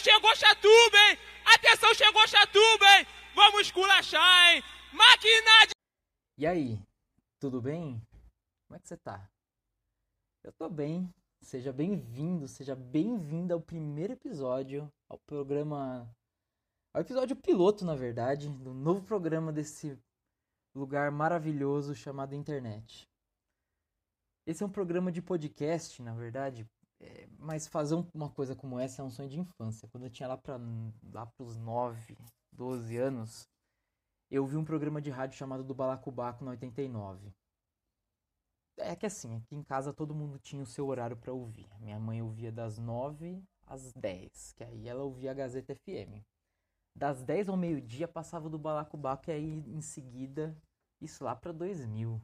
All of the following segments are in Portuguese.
Chegou Chatuba, hein? Atenção, chegou Chatuba, hein? Vamos esculachar, hein? Máquina de... E aí, tudo bem? Como é que você tá? Eu tô bem. Seja bem-vindo, seja bem-vinda ao primeiro episódio, ao programa. Ao episódio piloto, na verdade, do novo programa desse lugar maravilhoso chamado internet. Esse é um programa de podcast, na verdade, é, mas fazer uma coisa como essa é um sonho de infância. Quando eu tinha lá para lá pros 9, 12 anos, eu vi um programa de rádio chamado do Balacobaco na 89. É que assim, aqui em casa todo mundo tinha o seu horário para ouvir. Minha mãe ouvia das 9 às 10, que aí ela ouvia a Gazeta FM. Das 10 ao meio-dia passava do Balacobaco e aí em seguida, isso lá para 2000.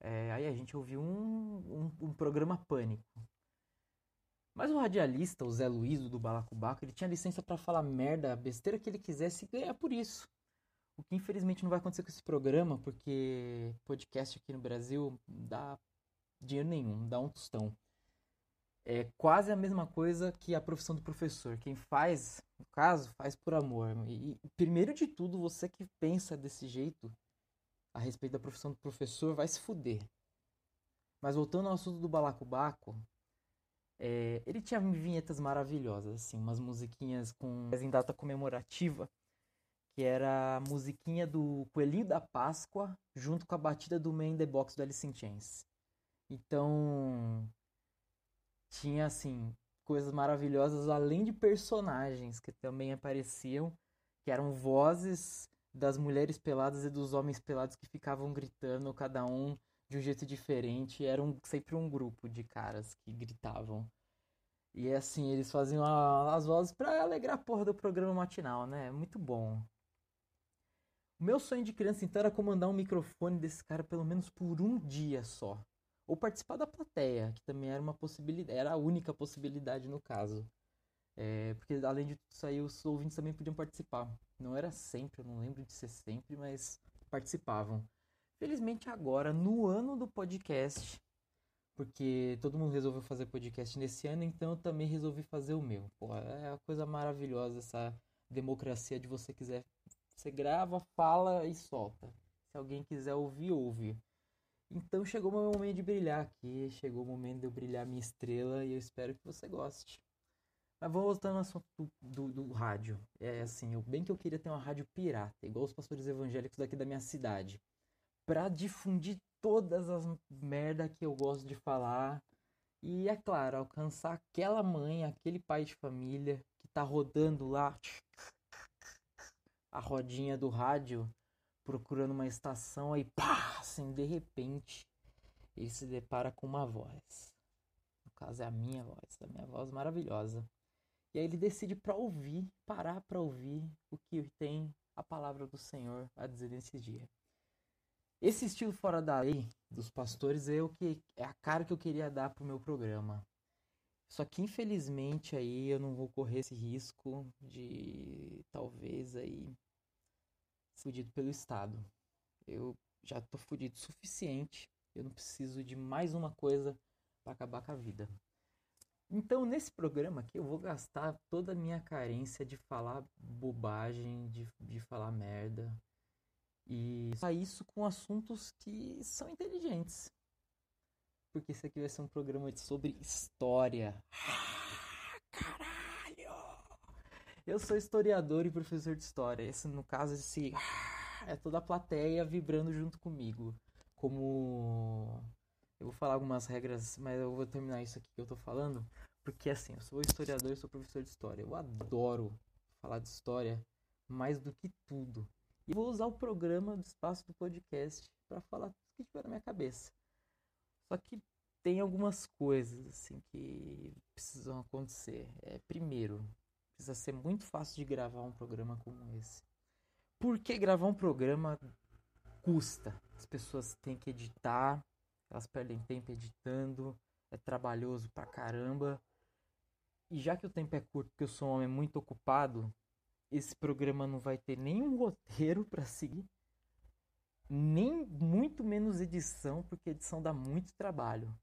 É, aí a gente ouviu um, um, um, programa Pânico. Mas o radialista, o Zé Luiz do Balacobaco, ele tinha licença para falar merda, besteira que ele quisesse e ganhar por isso. O que infelizmente não vai acontecer com esse programa, porque podcast aqui no Brasil dá dinheiro nenhum, dá um tostão. É quase a mesma coisa que a profissão do professor. Quem faz, no caso, faz por amor. E, primeiro de tudo, você que pensa desse jeito a respeito da profissão do professor vai se fuder. Mas voltando ao assunto do Balacobaco, é, ele tinha vinhetas maravilhosas, assim, umas musiquinhas com em data comemorativa que era a musiquinha do Coelhinho da Páscoa junto com a batida do Man the Box do Alice in Chains. Então, tinha assim coisas maravilhosas além de personagens que também apareciam, que eram vozes das mulheres peladas e dos homens pelados que ficavam gritando, cada um de um jeito diferente. Era um, sempre um grupo de caras que gritavam. E assim, eles faziam a, as vozes para alegrar a porra do programa matinal, né? Muito bom. O meu sonho de criança então era comandar um microfone desse cara pelo menos por um dia só. Ou participar da plateia, que também era uma possibilidade, era a única possibilidade no caso. É, porque além de tudo isso aí, os ouvintes também podiam participar. Não era sempre, eu não lembro de ser sempre, mas participavam. Felizmente agora, no ano do podcast, porque todo mundo resolveu fazer podcast nesse ano, então eu também resolvi fazer o meu. Pô, é uma coisa maravilhosa essa democracia de você quiser você grava, fala e solta. Se alguém quiser ouvir, ouve. Então chegou o meu momento de brilhar aqui. Chegou o momento de eu brilhar minha estrela e eu espero que você goste. Mas voltando ao assunto do, do, do, rádio. É assim, eu, bem que eu queria ter uma rádio pirata, igual os pastores evangélicos daqui da minha cidade. Pra difundir todas as merda que eu gosto de falar. E é claro, alcançar aquela mãe, aquele pai de família que tá rodando lá a rodinha do rádio procurando uma estação aí pá, assim, de repente ele se depara com uma voz. No caso é a minha voz, a minha voz maravilhosa. E aí ele decide para ouvir, parar para ouvir o que tem a palavra do Senhor a dizer nesse dia. Esse estilo fora da lei dos pastores é o que é a cara que eu queria dar pro meu programa. Só que infelizmente aí eu não vou correr esse risco de talvez aí fudido pelo Estado. Eu já tô fudido o suficiente. Eu não preciso de mais uma coisa para acabar com a vida. Então, nesse programa aqui, eu vou gastar toda a minha carência de falar bobagem, de, de falar merda. E só isso com assuntos que são inteligentes porque esse aqui vai ser um programa sobre história. Ah, caralho! Eu sou historiador e professor de história. Esse, no caso, esse ah, é toda a plateia vibrando junto comigo. Como eu vou falar algumas regras, mas eu vou terminar isso aqui que eu tô falando, porque assim, eu sou historiador e sou professor de história. Eu adoro falar de história mais do que tudo. E vou usar o programa do espaço do podcast para falar tudo que tiver na minha cabeça. Só que tem algumas coisas assim que precisam acontecer. É, primeiro, precisa ser muito fácil de gravar um programa como esse. Porque gravar um programa custa. As pessoas têm que editar, elas perdem tempo editando, é trabalhoso pra caramba. E já que o tempo é curto, porque eu sou um homem muito ocupado, esse programa não vai ter nenhum roteiro para seguir nem muito menos edição, porque edição dá muito trabalho.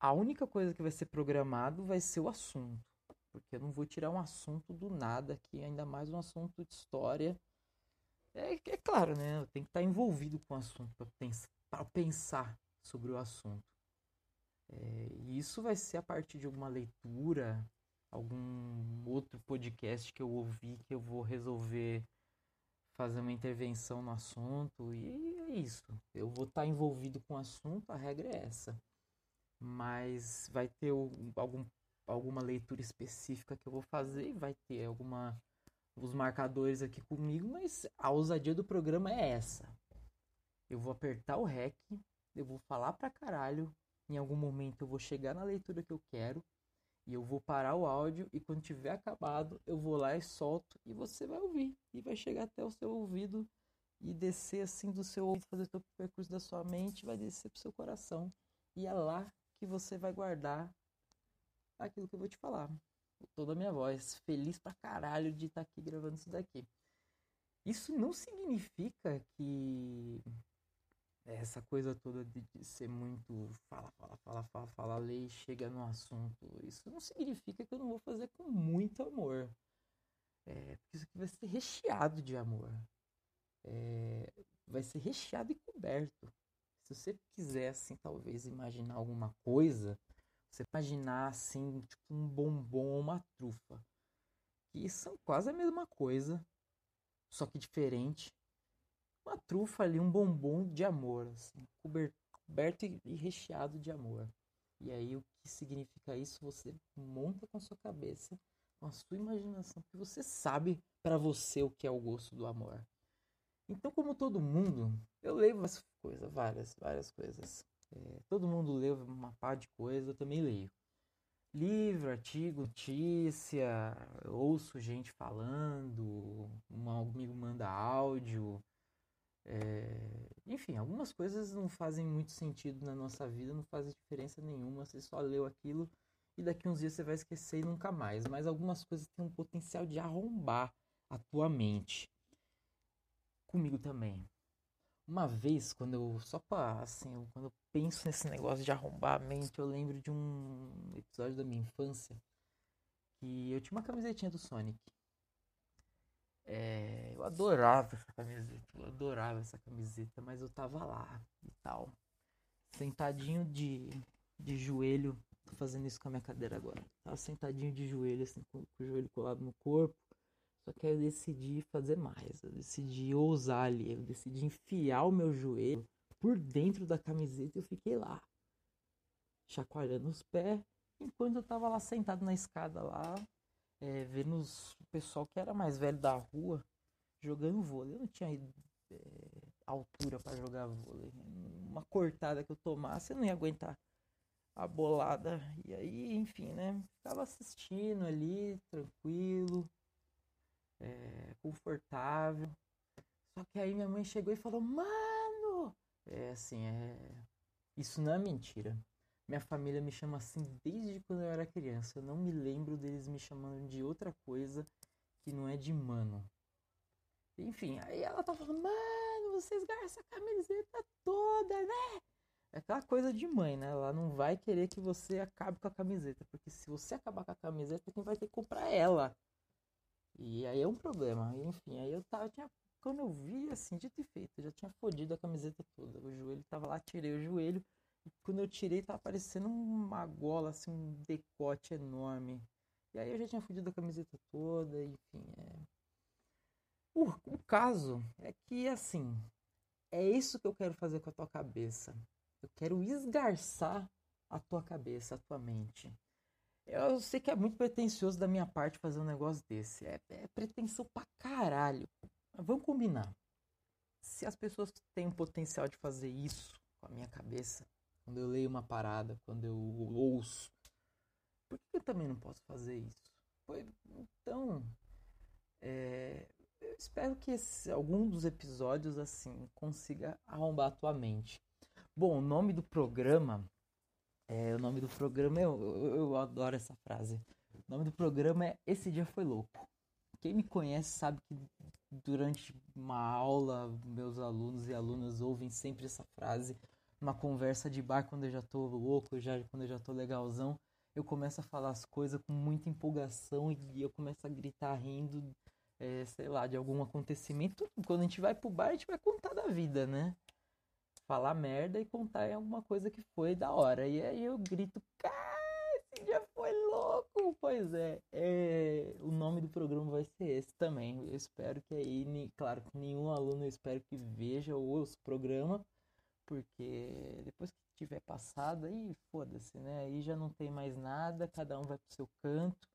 A única coisa que vai ser programado vai ser o assunto. porque eu não vou tirar um assunto do nada aqui, ainda mais um assunto de história. É, é claro, né? Eu tenho que estar envolvido com o assunto para pensar, sobre o assunto. É, e isso vai ser a partir de alguma leitura, algum outro podcast que eu ouvi que eu vou resolver fazer uma intervenção no assunto e é isso. Eu vou estar envolvido com o assunto, a regra é essa. Mas vai ter algum, alguma leitura específica que eu vou fazer, vai ter alguma os marcadores aqui comigo, mas a ousadia do programa é essa. Eu vou apertar o REC, eu vou falar pra caralho, em algum momento eu vou chegar na leitura que eu quero, e eu vou parar o áudio e quando tiver acabado, eu vou lá e solto e você vai ouvir e vai chegar até o seu ouvido e descer assim do seu ouvido, fazer o percurso da sua mente, vai descer pro seu coração. E é lá que você vai guardar aquilo que eu vou te falar. Toda a minha voz, feliz pra caralho de estar tá aqui gravando isso daqui. Isso não significa que essa coisa toda de, de, ser muito fala, fala, fala, fala, fala, lei chega no assunto. Isso não significa que eu não vou fazer com muito amor. É, porque isso aqui vai ser recheado de amor. É, vai ser recheado e coberto. Se você quiser, assim, talvez imaginar alguma coisa, você imaginar, assim, tipo um bombom ou uma trufa. Que são quase a mesma coisa, só que diferente uma trufa ali, um bombom de amor, assim, coberto e recheado de amor. E aí o que significa isso? Você monta com a sua cabeça, com a sua imaginação, que você sabe para você o que é o gosto do amor. Então, como todo mundo, eu leio várias coisas, várias, várias coisas. É, todo mundo lê uma par de coisa, eu também leio. Livro, artigo, notícia, ouço gente falando, um amigo manda áudio, é, enfim, algumas coisas não fazem muito sentido na nossa vida, não fazem diferença nenhuma. Você só leu aquilo e daqui uns dias você vai esquecer e nunca mais. Mas algumas coisas têm um potencial de arrombar a tua mente. Comigo também. Uma vez, quando eu. Só pra. Assim, quando eu penso nesse negócio de arrombar a mente, eu lembro de um episódio da minha infância. Que eu tinha uma camisetinha do Sonic. É, eu adorava essa camiseta, eu adorava essa camiseta, mas eu tava lá e tal. Sentadinho de, de joelho, tô fazendo isso com a minha cadeira agora. Tava sentadinho de joelho, assim, com, com o joelho colado no corpo. Só que aí eu decidi fazer mais, eu decidi ousar ali, eu decidi enfiar o meu joelho por dentro da camiseta e eu fiquei lá, chacoalhando os pés, enquanto eu tava lá sentado na escada lá, é, vendo o pessoal que era mais velho da rua jogando vôlei. Eu não tinha é, altura para jogar vôlei. Uma cortada que eu tomasse, eu não ia aguentar a bolada. E aí, enfim, né? Ficava assistindo ali, tranquilo, é, confortável. Só que aí minha mãe chegou e falou: Mano! É assim, é. Isso não é mentira. Minha família me chama assim desde quando eu era criança. Eu não me lembro deles me chamando de outra coisa que não é de mano. Enfim, aí ela tá falando, mano, você esgarça essa camiseta toda, né? É aquela coisa de mãe, né? Ela não vai querer que você acabe com a camiseta. Porque se você acabar com a camiseta, quem vai ter que comprar ela? E aí é um problema. Enfim, aí eu tava, tinha, quando eu vi, assim, dito e feito, eu já tinha fodido a camiseta toda. O joelho tava lá, tirei o joelho quando eu tirei, tava parecendo uma gola, assim, um decote enorme. E aí eu já tinha fudido a camiseta toda, enfim. É... O, o caso é que, assim, é isso que eu quero fazer com a tua cabeça. Eu quero esgarçar a tua cabeça, a tua mente. Eu sei que é muito pretencioso da minha parte fazer um negócio desse. É, é pretensão pra caralho. Mas vamos combinar. Se as pessoas têm o potencial de fazer isso com a minha cabeça, quando eu leio uma parada, quando eu ouço. Por que eu também não posso fazer isso? Então, é, eu espero que esse, algum dos episódios assim consiga arrombar a tua mente. Bom, o nome do programa, é, o nome do programa, eu, eu, eu adoro essa frase. O nome do programa é Esse Dia Foi Louco. Quem me conhece sabe que durante uma aula, meus alunos e alunas ouvem sempre essa frase uma conversa de bar quando eu já tô louco, já, quando eu já tô legalzão. eu começo a falar as coisas com muita empolgação e eu começo a gritar rindo, é, sei lá, de algum acontecimento. Quando a gente vai pro bar, a gente vai contar da vida, né? Falar merda e contar alguma coisa que foi da hora. E aí eu grito, cara, esse dia foi louco! Pois é, é, o nome do programa vai ser esse também. Eu espero que aí, claro que nenhum aluno eu espero que veja ou ouça o programa, porque depois que tiver passado, aí foda-se, né? Aí já não tem mais nada, cada um vai pro seu canto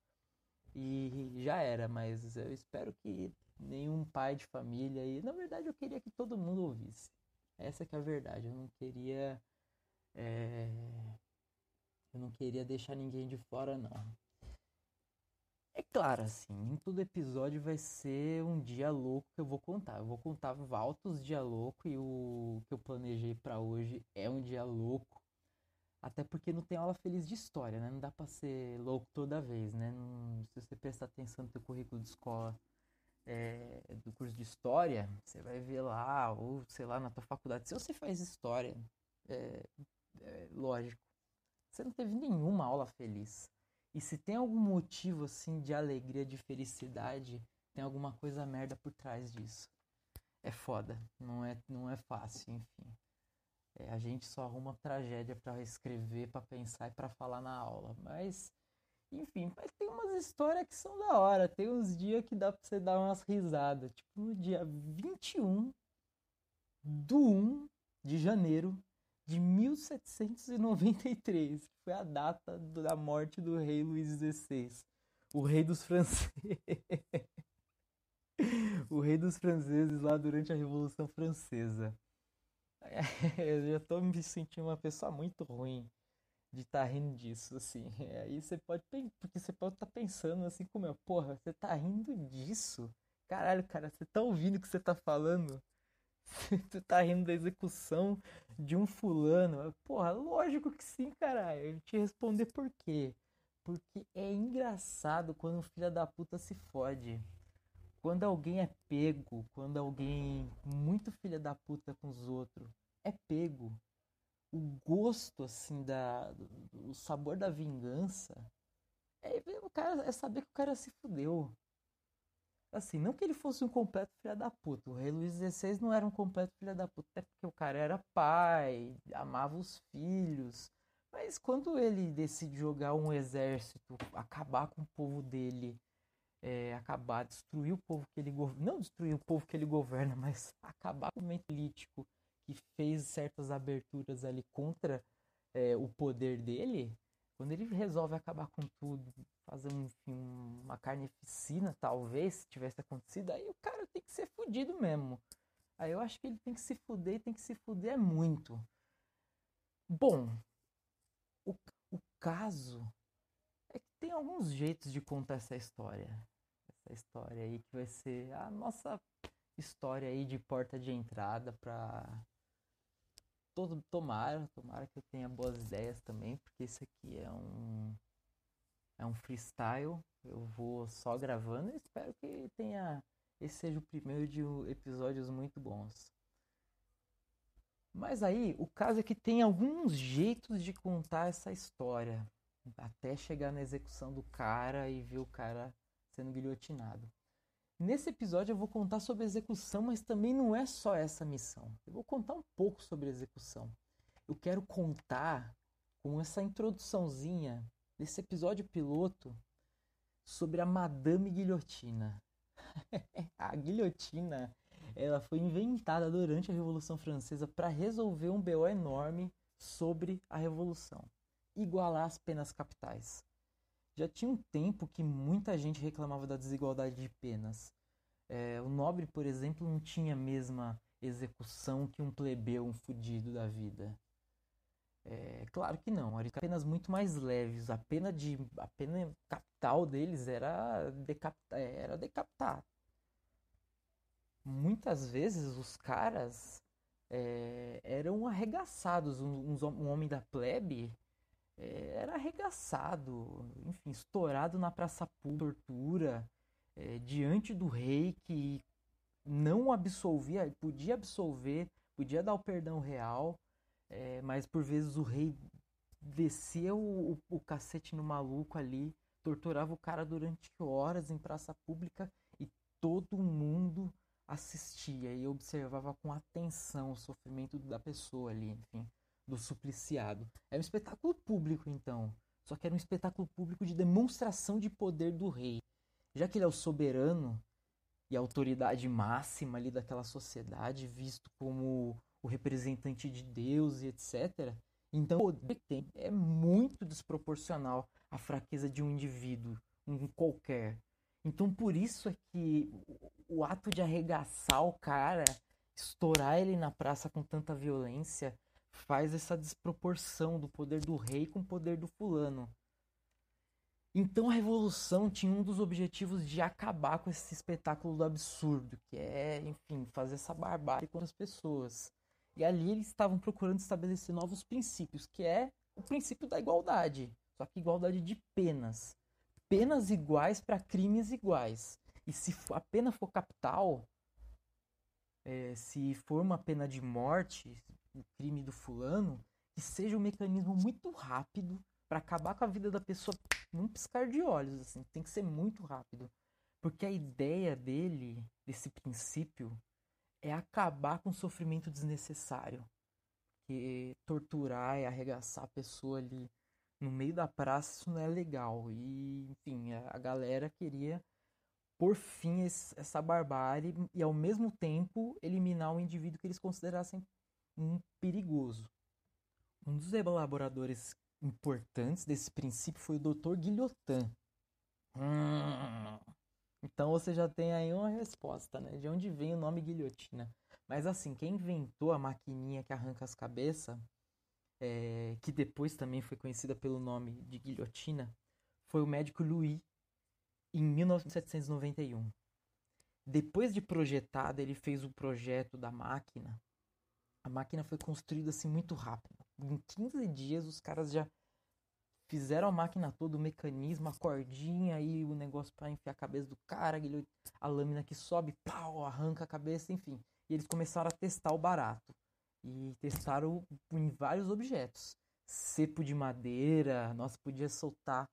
e já era, mas eu espero que nenhum pai de família aí, na verdade eu queria que todo mundo ouvisse. Essa que é a verdade, eu não queria é... eu não queria deixar ninguém de fora não. Claro, assim, em todo episódio vai ser um dia louco que eu vou contar. Eu vou contar altos dia louco e o que eu planejei para hoje é um dia louco. Até porque não tem aula feliz de história, né? Não dá pra ser louco toda vez, né? Não, se você prestar atenção no teu currículo de escola é, do curso de história, você vai ver lá, ou sei lá, na tua faculdade. Se você faz história, é, é lógico, você não teve nenhuma aula feliz. E se tem algum motivo assim de alegria, de felicidade, tem alguma coisa merda por trás disso. É foda, não é, não é fácil, enfim. É, a gente só arruma tragédia para escrever, para pensar e para falar na aula. Mas, enfim, mas tem umas histórias que são da hora. Tem uns dias que dá pra você dar umas risadas. Tipo, no dia 21 do 1 de janeiro de 1793, que foi a data da morte do rei Luís XVI, o rei dos franceses. o rei dos franceses lá durante a Revolução Francesa. Eu já tô me sentindo uma pessoa muito ruim de estar tá rindo disso, assim. Aí você pode, porque você pode estar tá pensando assim como eu, porra, você tá rindo disso? Caralho, cara, você tá ouvindo o que você tá falando? tu tá rindo da execução de um fulano. Porra, lógico que sim, caralho. Eu te responder por quê. Porque é engraçado quando o filho da puta se fode. Quando alguém é pego, quando alguém muito filha da puta com os outros, é pego. O gosto, assim, da, o sabor da vingança é, o cara, é saber que o cara se fudeu. Assim, não que ele fosse um completo filho da puta. O rei Luís XVI não era um completo filho da puta, até porque o cara era pai, amava os filhos. Mas quando ele decide jogar um exército, acabar com o povo dele, é, acabar, destruir o povo que ele governa, não destruir o povo que ele governa, mas acabar com o movimento político que fez certas aberturas ali contra é, o poder dele, quando ele resolve acabar com tudo, fazer um, enfim, uma carnificina, talvez, se tivesse acontecido, aí o cara tem que ser fudido mesmo. Aí eu acho que ele tem que se fuder e tem que se fuder muito. Bom, o, o caso é que tem alguns jeitos de contar essa história. Essa história aí que vai ser a nossa história aí de porta de entrada para todo tomara, tomara que eu tenha boas ideias também, porque esse aqui é um é um freestyle. Eu vou só gravando e espero que tenha esse seja o primeiro de episódios muito bons. Mas aí, o caso é que tem alguns jeitos de contar essa história, até chegar na execução do cara e ver o cara sendo guilhotinado. Nesse episódio eu vou contar sobre execução, mas também não é só essa missão. Eu vou contar um pouco sobre execução. Eu quero contar com essa introduçãozinha desse episódio piloto sobre a Madame Guilhotina. a guilhotina, ela foi inventada durante a Revolução Francesa para resolver um BO enorme sobre a revolução, igualar as penas capitais. Já tinha um tempo que muita gente reclamava da desigualdade de penas. É, o nobre, por exemplo, não tinha a mesma execução que um plebeu, um fudido da vida. É, claro que não, eram muito mais leves. A pena de a pena capital deles era, decapita, era decapitar. Muitas vezes os caras é, eram arregaçados. Um, um homem da plebe era arregaçado, enfim, estourado na praça pública, tortura, é, diante do rei que não absolvia, podia absolver, podia dar o perdão real, é, mas por vezes o rei descia o, o, o cacete no maluco ali, torturava o cara durante horas em praça pública e todo mundo assistia e observava com atenção o sofrimento da pessoa ali, enfim, do supliciado. Era um espetáculo público, então. Só que era um espetáculo público de demonstração de poder do rei. Já que ele é o soberano e a autoridade máxima ali daquela sociedade, visto como o representante de Deus e etc. Então, o poder que tem é muito desproporcional à fraqueza de um indivíduo, um qualquer. Então, por isso é que o ato de arregaçar o cara, estourar ele na praça com tanta violência, faz essa desproporção do poder do rei com o poder do fulano. Então a revolução tinha um dos objetivos de acabar com esse espetáculo do absurdo, que é, enfim, fazer essa barbárie com as pessoas. E ali eles estavam procurando estabelecer novos princípios, que é o princípio da igualdade, só que igualdade de penas. Penas iguais para crimes iguais. E se a pena for capital, é, se for uma pena de morte, o crime do fulano, que seja um mecanismo muito rápido para acabar com a vida da pessoa num piscar de olhos, assim, tem que ser muito rápido. Porque a ideia dele, desse princípio, é acabar com o sofrimento desnecessário. Que torturar e arregaçar a pessoa ali no meio da praça, isso não é legal. E, enfim, a galera queria por fim essa barbárie e ao mesmo tempo eliminar um indivíduo que eles considerassem perigoso. Um dos elaboradores importantes desse princípio foi o Dr. Guillotin. Hum. Então você já tem aí uma resposta, né? De onde vem o nome guilhotina. Mas assim, quem inventou a maquininha que arranca as cabeças, é, que depois também foi conhecida pelo nome de guilhotina, foi o médico Louis em 1791. Depois de projetada, ele fez o projeto da máquina. A máquina foi construída assim muito rápido. Em 15 dias os caras já fizeram a máquina toda, o mecanismo, a cordinha e o negócio para enfiar a cabeça do cara, a lâmina que sobe, pau, arranca a cabeça, enfim. E eles começaram a testar o barato. E testaram em vários objetos. Cepo de madeira, nossa, podia soltar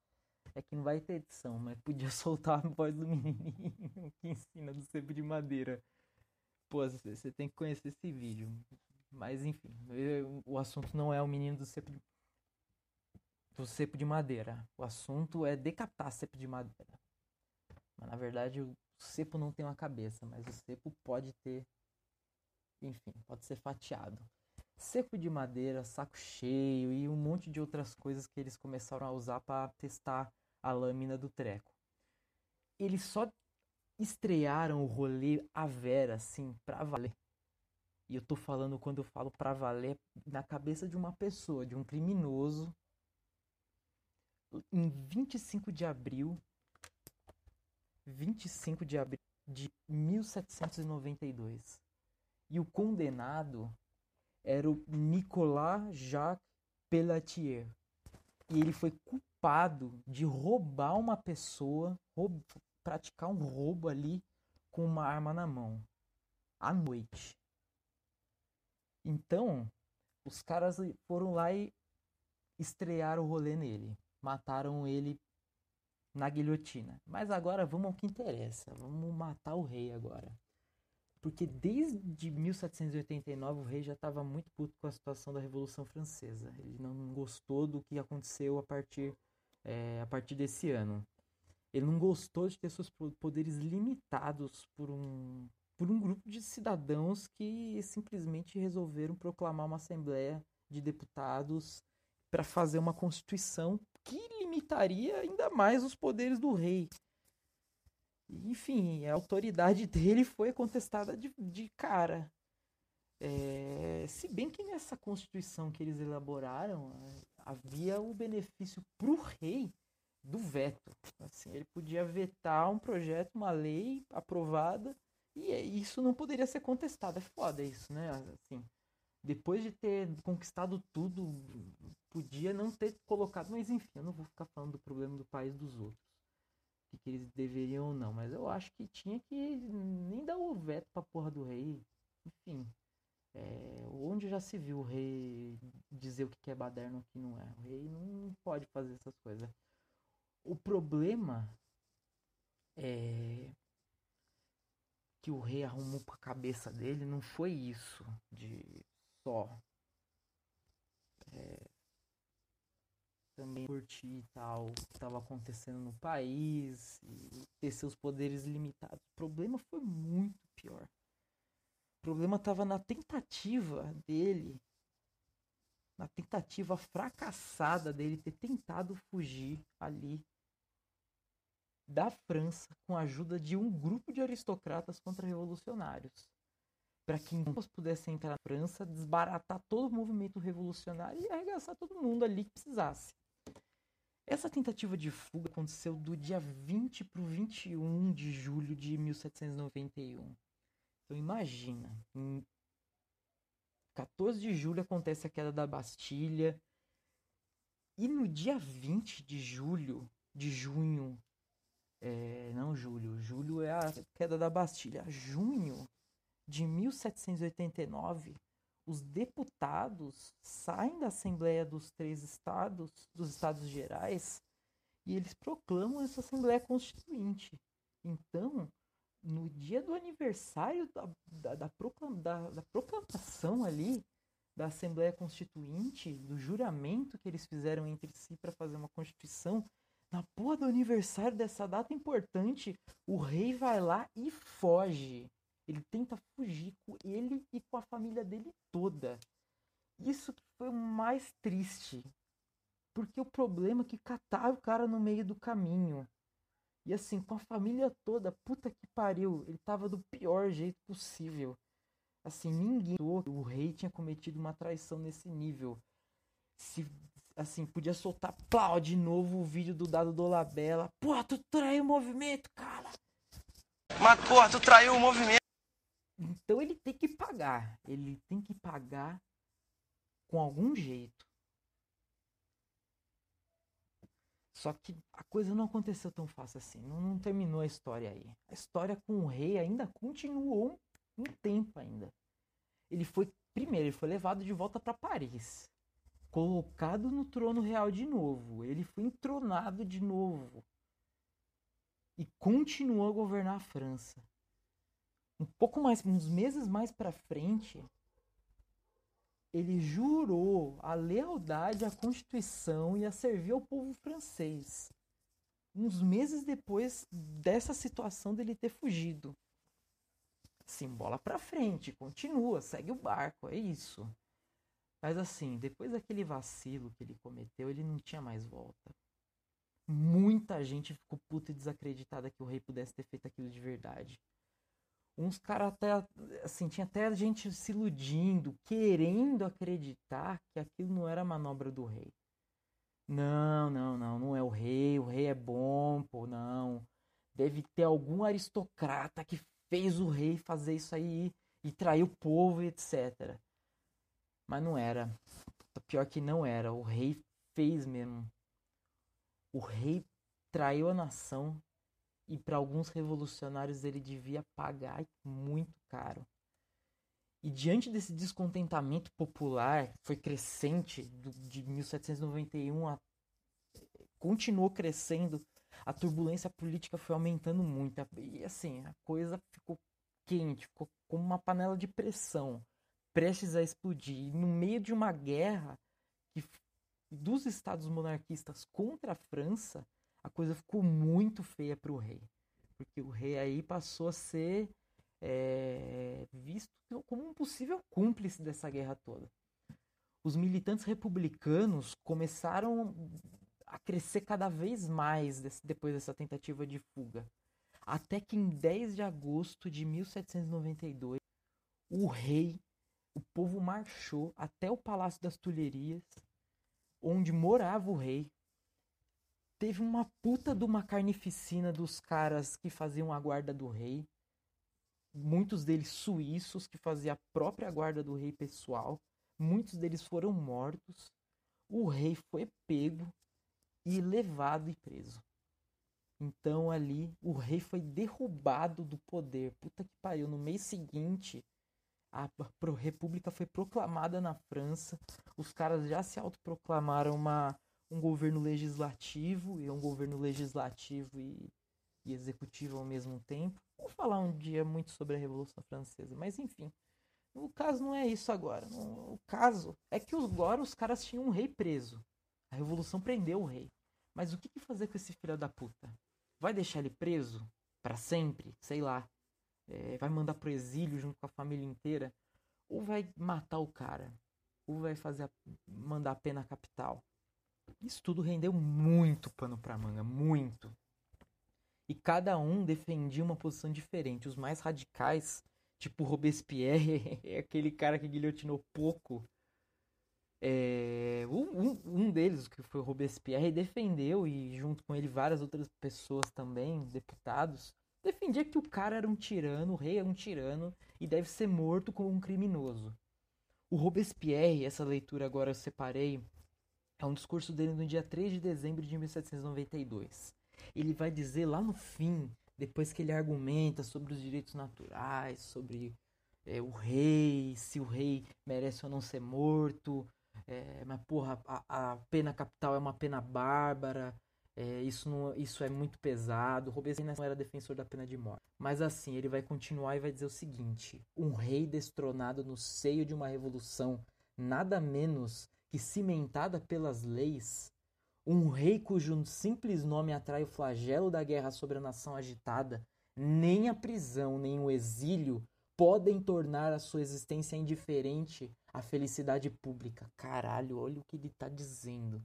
é que não vai ter edição, mas podia soltar a voz do menininho que ensina do cepo de madeira. Pô, você tem que conhecer esse vídeo. Mas enfim, o assunto não é o menino do cepo de, do cepo de madeira. O assunto é decapitar cepo de madeira. Mas na verdade o cepo não tem uma cabeça, mas o cepo pode ter. Enfim, pode ser fatiado. Cepo de madeira, saco cheio e um monte de outras coisas que eles começaram a usar para testar a lâmina do treco. Eles só estrearam o rolê a vera, assim, pra valer. E eu tô falando quando eu falo pra valer na cabeça de uma pessoa, de um criminoso, em 25 de abril 25 de abril de 1792. E o condenado era o Nicolas Jacques Pelletier. E ele foi culpado de roubar uma pessoa, roub, praticar um roubo ali com uma arma na mão, à noite. Então, os caras foram lá e estrearam o rolê nele. Mataram ele na guilhotina. Mas agora vamos ao que interessa. Vamos matar o rei agora. Porque desde 1789 o rei já estava muito puto com a situação da Revolução Francesa. Ele não gostou do que aconteceu a partir é, a partir desse ano. Ele não gostou de ter seus poderes limitados por um, por um grupo de cidadãos que simplesmente resolveram proclamar uma Assembleia de Deputados para fazer uma Constituição que limitaria ainda mais os poderes do rei. Enfim, a autoridade dele foi contestada de, de cara. É, se bem que nessa Constituição que eles elaboraram, havia o benefício para o rei do veto. Assim, ele podia vetar um projeto, uma lei aprovada, e é, isso não poderia ser contestado. É foda isso, né? Assim, depois de ter conquistado tudo, podia não ter colocado. Mas enfim, eu não vou ficar falando do problema do país dos outros. O que, eles deveriam ou não. Mas eu acho que tinha que nem dar o veto pra porra do rei. Enfim. É, onde já se viu o rei dizer o que é baderno e o que não é? O rei não pode fazer essas coisas. O problema é que o rei arrumou pra cabeça dele não foi isso de só é, também curtir tal que estava acontecendo no país e ter seus poderes limitados. O problema foi muito pior. O problema estava na tentativa dele, na tentativa fracassada dele ter tentado fugir ali da França com a ajuda de um grupo de aristocratas contra-revolucionários. Para que então pudessem entrar na França, desbaratar todo o movimento revolucionário e arregaçar todo mundo ali que precisasse. Essa tentativa de fuga aconteceu do dia 20 para o 21 de julho de 1791. Então imagina, em 14 de julho acontece a queda da Bastilha. E no dia 20 de julho, de junho, é, não julho, julho é a queda da Bastilha. Junho de 1789, os deputados saem da Assembleia dos Três Estados, dos Estados Gerais, e eles proclamam essa Assembleia Constituinte. Então, no dia do aniversário da, da, da, proclam, da, da proclamação ali da Assembleia Constituinte, do juramento que eles fizeram entre si para fazer uma Constituição, na porra do aniversário dessa data importante, o rei vai lá e foge. Ele tenta fugir com ele e com a família dele toda. Isso foi o mais triste. Porque o problema é que cataram o cara no meio do caminho. E assim, com a família toda, puta que pariu, ele tava do pior jeito possível. Assim, ninguém. O rei tinha cometido uma traição nesse nível. Se, assim, podia soltar plau de novo o vídeo do dado do Labella. Porra, tu traiu o movimento, cara! Mas, porra, tu traiu o movimento. Então ele tem que pagar. Ele tem que pagar com algum jeito. Só que a coisa não aconteceu tão fácil assim. Não, não terminou a história aí. A história com o rei ainda continuou um, um tempo ainda. Ele foi primeiro, ele foi levado de volta para Paris, colocado no trono real de novo. Ele foi entronado de novo e continuou a governar a França um pouco mais, uns meses mais para frente, ele jurou a lealdade à Constituição e a servir ao povo francês. Uns meses depois dessa situação dele ter fugido. Sim, bola para frente, continua, segue o barco, é isso. Mas assim, depois daquele vacilo que ele cometeu, ele não tinha mais volta. Muita gente ficou puta e desacreditada que o rei pudesse ter feito aquilo de verdade. Uns caras até, assim, tinha até gente se iludindo, querendo acreditar que aquilo não era manobra do rei. Não, não, não, não é o rei, o rei é bom, pô, não. Deve ter algum aristocrata que fez o rei fazer isso aí e trair o povo, etc. Mas não era. Pior que não era. O rei fez mesmo. O rei traiu a nação e para alguns revolucionários ele devia pagar muito caro. E diante desse descontentamento popular, foi crescente de 1791 a, continuou crescendo, a turbulência política foi aumentando muito. E assim, a coisa ficou quente, ficou como uma panela de pressão, prestes a explodir. No meio de uma guerra que, dos estados monarquistas contra a França, a coisa ficou muito feia para o rei. Porque o rei aí passou a ser é, visto como um possível cúmplice dessa guerra toda. Os militantes republicanos começaram a crescer cada vez mais depois dessa tentativa de fuga. Até que em 10 de agosto de 1792, o rei, o povo marchou até o Palácio das Tulherias, onde morava o rei, Teve uma puta de uma carnificina dos caras que faziam a guarda do rei. Muitos deles suíços que faziam a própria guarda do rei pessoal. Muitos deles foram mortos. O rei foi pego e levado e preso. Então ali o rei foi derrubado do poder. Puta que pariu. No mês seguinte, A república foi proclamada na França. Os caras já se autoproclamaram uma, um governo legislativo e um governo legislativo e, e executivo ao mesmo tempo. Vou falar um dia muito sobre a Revolução Francesa, mas enfim. O caso não é isso agora. O caso é que agora os caras tinham um rei preso. A revolução prendeu o rei. Mas o que, fazer com esse filho da puta? Vai deixar ele preso Pra sempre? Sei lá. É, vai mandar pro exílio junto com a família inteira? Ou vai matar o cara? Ou vai fazer a- mandar a pena capital? Isso tudo rendeu muito pano pra manga, muito. E cada um defendia uma posição diferente. Os mais radicais, tipo Robespierre, é aquele cara que guilhotinou pouco. É, um, um- deles, que foi Robespierre, defendeu, e junto com ele várias outras pessoas também, deputados, defendia que o cara era um tirano, o rei é um tirano e deve ser morto como um criminoso. O Robespierre, essa leitura agora eu separei, é um discurso dele no dia 3 de dezembro de 1792. Ele vai dizer lá no fim, depois que ele argumenta sobre os direitos naturais, sobre é, o rei, se o rei merece ou não ser morto, é, mas porra, a, a pena capital é uma pena bárbara, é, isso, não, isso é muito pesado. Robespierre não era defensor da pena de morte. Mas assim, ele vai continuar e vai dizer o seguinte: um rei destronado no seio de uma revolução, nada menos que cimentada pelas leis, um rei cujo simples nome atrai o flagelo da guerra sobre a nação agitada, nem a prisão, nem o exílio podem tornar a sua existência indiferente à felicidade pública. Caralho, olha o que ele tá dizendo.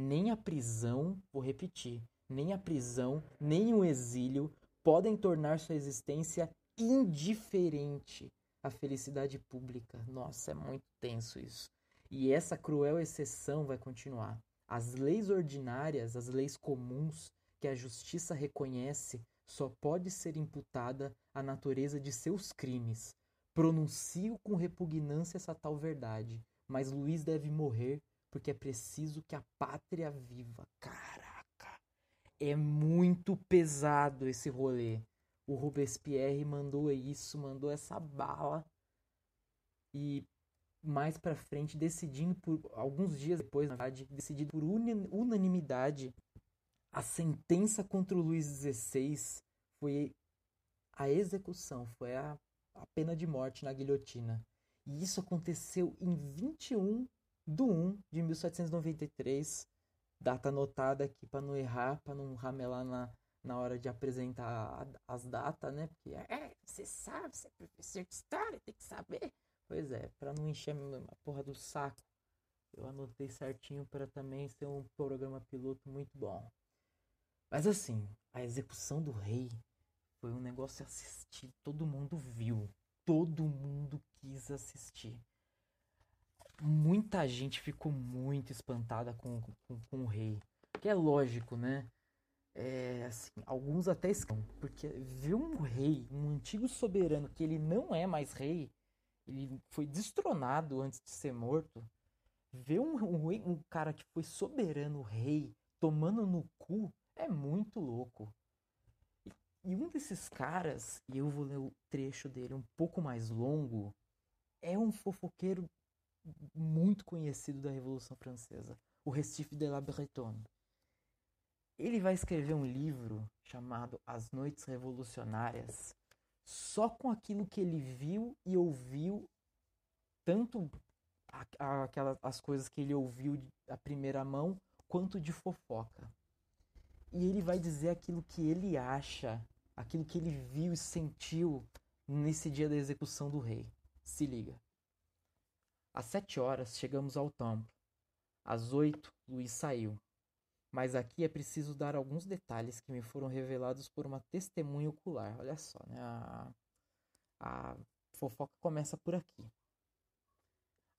Nem a prisão, vou repetir, nem a prisão, nem o exílio podem tornar sua existência indiferente à felicidade pública. Nossa, é muito tenso isso. E essa cruel exceção vai continuar. As leis ordinárias, as leis comuns que a justiça reconhece, só pode ser imputada à natureza de seus crimes. Pronuncio com repugnância essa tal verdade, mas Luiz deve morrer porque é preciso que a pátria viva. Caraca, é muito pesado esse rolê. O Robespierre mandou isso, mandou essa bala e mais pra frente, decidindo por alguns dias depois, na verdade, decidido por unanimidade, a sentença contra o Luís XVI foi a execução, foi a, a pena de morte na guilhotina. E isso aconteceu em 21 de 1 de 1793, data anotada aqui para não errar, para não ramelar na, na hora de apresentar a- as datas, né? Porque é, você sabe, você é professor de história, tem que saber. Pois é, para não encher a porra do saco, eu anotei certinho para também ser um programa piloto muito bom. Mas assim, a execução do rei foi um negócio assistido, todo mundo viu, todo mundo quis assistir. Muita gente ficou muito espantada com, com, com o rei. Que é lógico, né? É, assim, alguns até escam, porque ver um rei, um antigo soberano que ele não é mais rei, ele foi destronado antes de ser morto. Ver um, um, um cara que foi soberano rei tomando no cu é muito louco. E, e um desses caras, e eu vou ler o trecho dele um pouco mais longo, é um fofoqueiro muito conhecido da Revolução Francesa, o Recife de la Bretonne. Ele vai escrever um livro chamado As Noites Revolucionárias, só com aquilo que ele viu e ouviu, tanto aquelas as coisas que ele ouviu à primeira mão, quanto de fofoca. E ele vai dizer aquilo que ele acha, aquilo que ele viu e sentiu nesse dia da execução do rei. Se liga. Às sete horas chegamos ao templo. Às oito, Luiz saiu. Mas aqui é preciso dar alguns detalhes que me foram revelados por uma testemunha ocular. Olha só, né? A, a fofoca começa por aqui.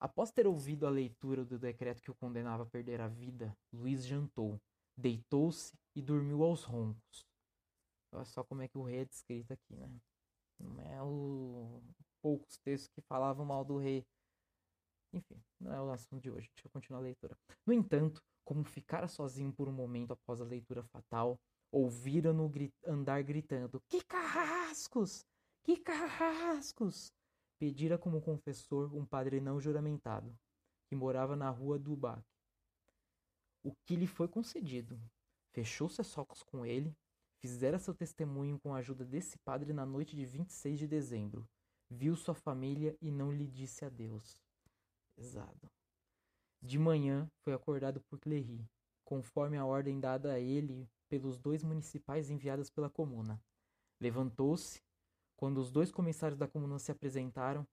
Após ter ouvido a leitura do decreto que o condenava a perder a vida, Luiz jantou, deitou-se e dormiu aos roncos. Olha só como é que o rei é descrito aqui, né? Não é o poucos textos que falavam mal do rei. Enfim, não é o assunto de hoje. Deixa eu continuar a leitura. No entanto, como ficara sozinho por um momento após a leitura fatal, ouviram-no andar gritando: Que carrascos! Que carrascos! pedira como confessor um padre não juramentado, que morava na rua do Bac. O que lhe foi concedido. Fechou-se a socos com ele, fizera seu testemunho com a ajuda desse padre na noite de 26 de dezembro. Viu sua família e não lhe disse adeus. Pesado. De manhã foi acordado por Clery, conforme a ordem dada a ele pelos dois municipais enviados pela comuna. Levantou-se. Quando os dois comissários da comuna se apresentaram,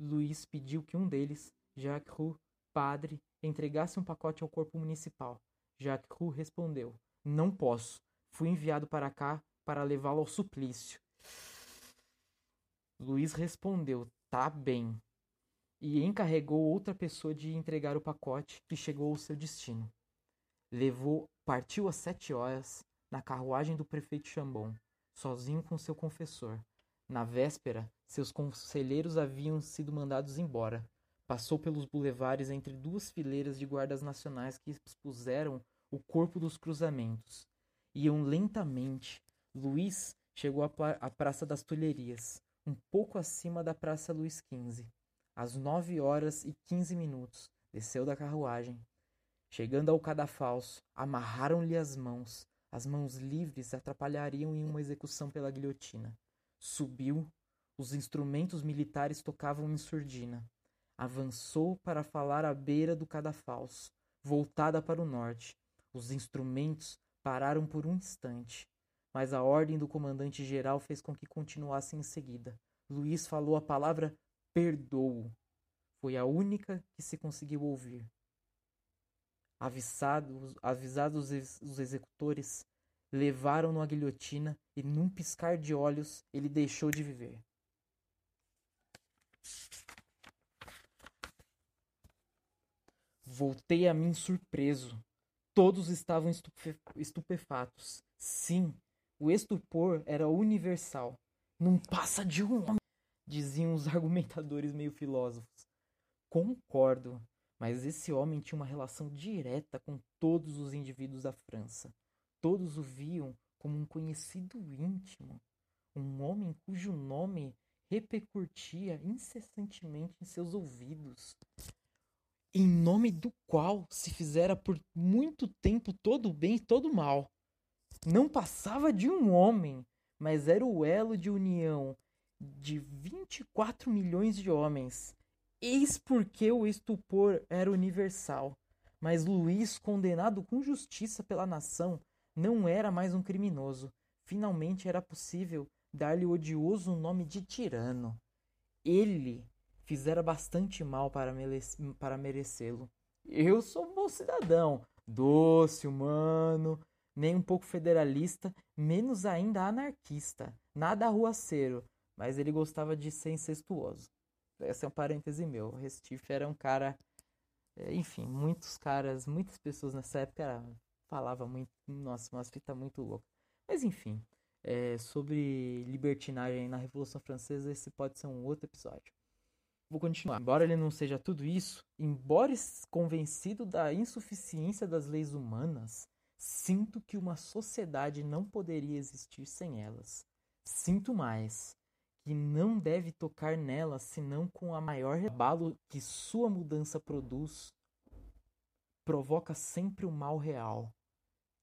Luiz pediu que um deles, Jacques Roux, padre, entregasse um pacote ao corpo municipal. Jacques Roux respondeu: Não posso. Fui enviado para cá para levá-lo ao suplício. Luiz respondeu: Tá bem. E encarregou outra pessoa de entregar o pacote, que chegou ao seu destino. Levou, partiu às sete horas, na carruagem do prefeito Chambon, sozinho com seu confessor. Na véspera, seus conselheiros haviam sido mandados embora. Passou pelos bulevares entre duas fileiras de guardas nacionais que expuseram o corpo dos cruzamentos. Iam lentamente. Luiz chegou à Praça das Tulherias, um pouco acima da Praça Luiz XV. Às nove horas e quinze minutos, desceu da carruagem. Chegando ao cadafalso, amarraram-lhe as mãos. As mãos livres atrapalhariam em uma execução pela guilhotina. Subiu, os instrumentos militares tocavam em surdina. Avançou para falar à beira do cadafalso, voltada para o norte. Os instrumentos pararam por um instante, mas a ordem do comandante-geral fez com que continuassem em seguida. Luiz falou a palavra perdoo. Foi a única que se conseguiu ouvir. Avisados, avisados os executores, levaram-no à guilhotina e, num piscar de olhos, ele deixou de viver. Voltei a mim surpreso. Todos estavam estupe estupefatos. Sim, o estupor era universal. Não passa de um homem, diziam os argumentadores meio filósofos. Concordo, mas esse homem tinha uma relação direta com todos os indivíduos da França. Todos o viam como um conhecido íntimo, um homem cujo nome repercutia incessantemente em seus ouvidos, em nome do qual se fizera por muito tempo todo o bem e todo o mal. Não passava de um homem, mas era o elo de união de 24 milhões de homens. Eis porque o estupor era universal. Mas Luís, condenado com justiça pela nação, não era mais um criminoso. Finalmente era possível dar-lhe o odioso nome de tirano. Ele fizera bastante mal para, para merecê-lo. Eu sou um bom cidadão, doce, humano, nem um pouco federalista, menos ainda anarquista, nada arruaceiro, mas ele gostava de ser incestuoso. Esse é um parêntese meu. O Restife era um cara. É, enfim, muitos caras, muitas pessoas nessa época falava muito. Nossa, umas fitas muito loucas. Mas enfim, é, sobre libertinagem na Revolução Francesa, esse pode ser um outro episódio. Vou continuar. Embora ele não seja tudo isso, embora convencido da insuficiência das leis humanas, sinto que uma sociedade não poderia existir sem elas. Sinto mais, que não deve tocar nela senão com a maior abalo que sua mudança produz, provoca sempre o mal real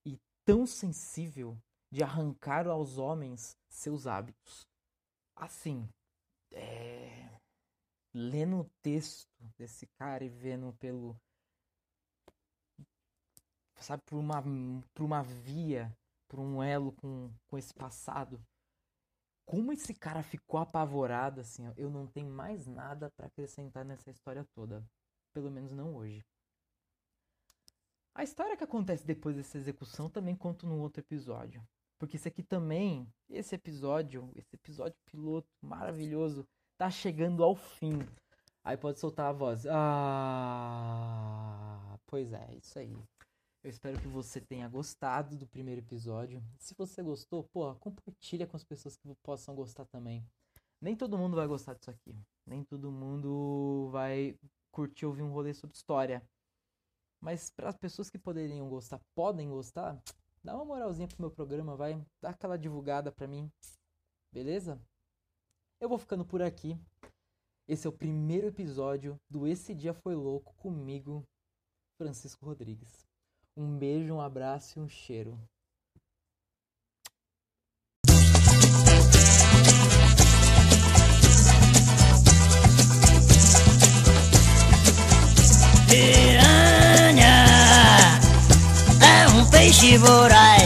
e tão sensível de arrancar aos homens seus hábitos. Assim, é... lendo o texto desse cara e vendo pelo sabe por uma por uma via, por um elo com, com esse passado, como esse cara ficou apavorado, assim, eu não tenho mais nada para acrescentar nessa história toda. Pelo menos não hoje. A história que acontece depois dessa execução também conto num outro episódio. Porque esse aqui também, esse episódio, esse episódio piloto maravilhoso, tá chegando ao fim. Aí pode soltar a voz. Ah, pois é, isso aí. Eu espero que você tenha gostado do primeiro episódio. Se você gostou, pô, compartilha com as pessoas que possam gostar também. Nem todo mundo vai gostar disso aqui. Nem todo mundo vai curtir ouvir um rolê sobre história. Mas para as pessoas que poderiam gostar, podem gostar, dá uma moralzinha pro meu programa, vai, dá aquela divulgada pra mim. Beleza? Eu vou ficando por aqui. Esse é o primeiro episódio do Esse Dia Foi Louco comigo, Francisco Rodrigues. Um beijo, um abraço e um cheiro. Piranha é um peixe voraz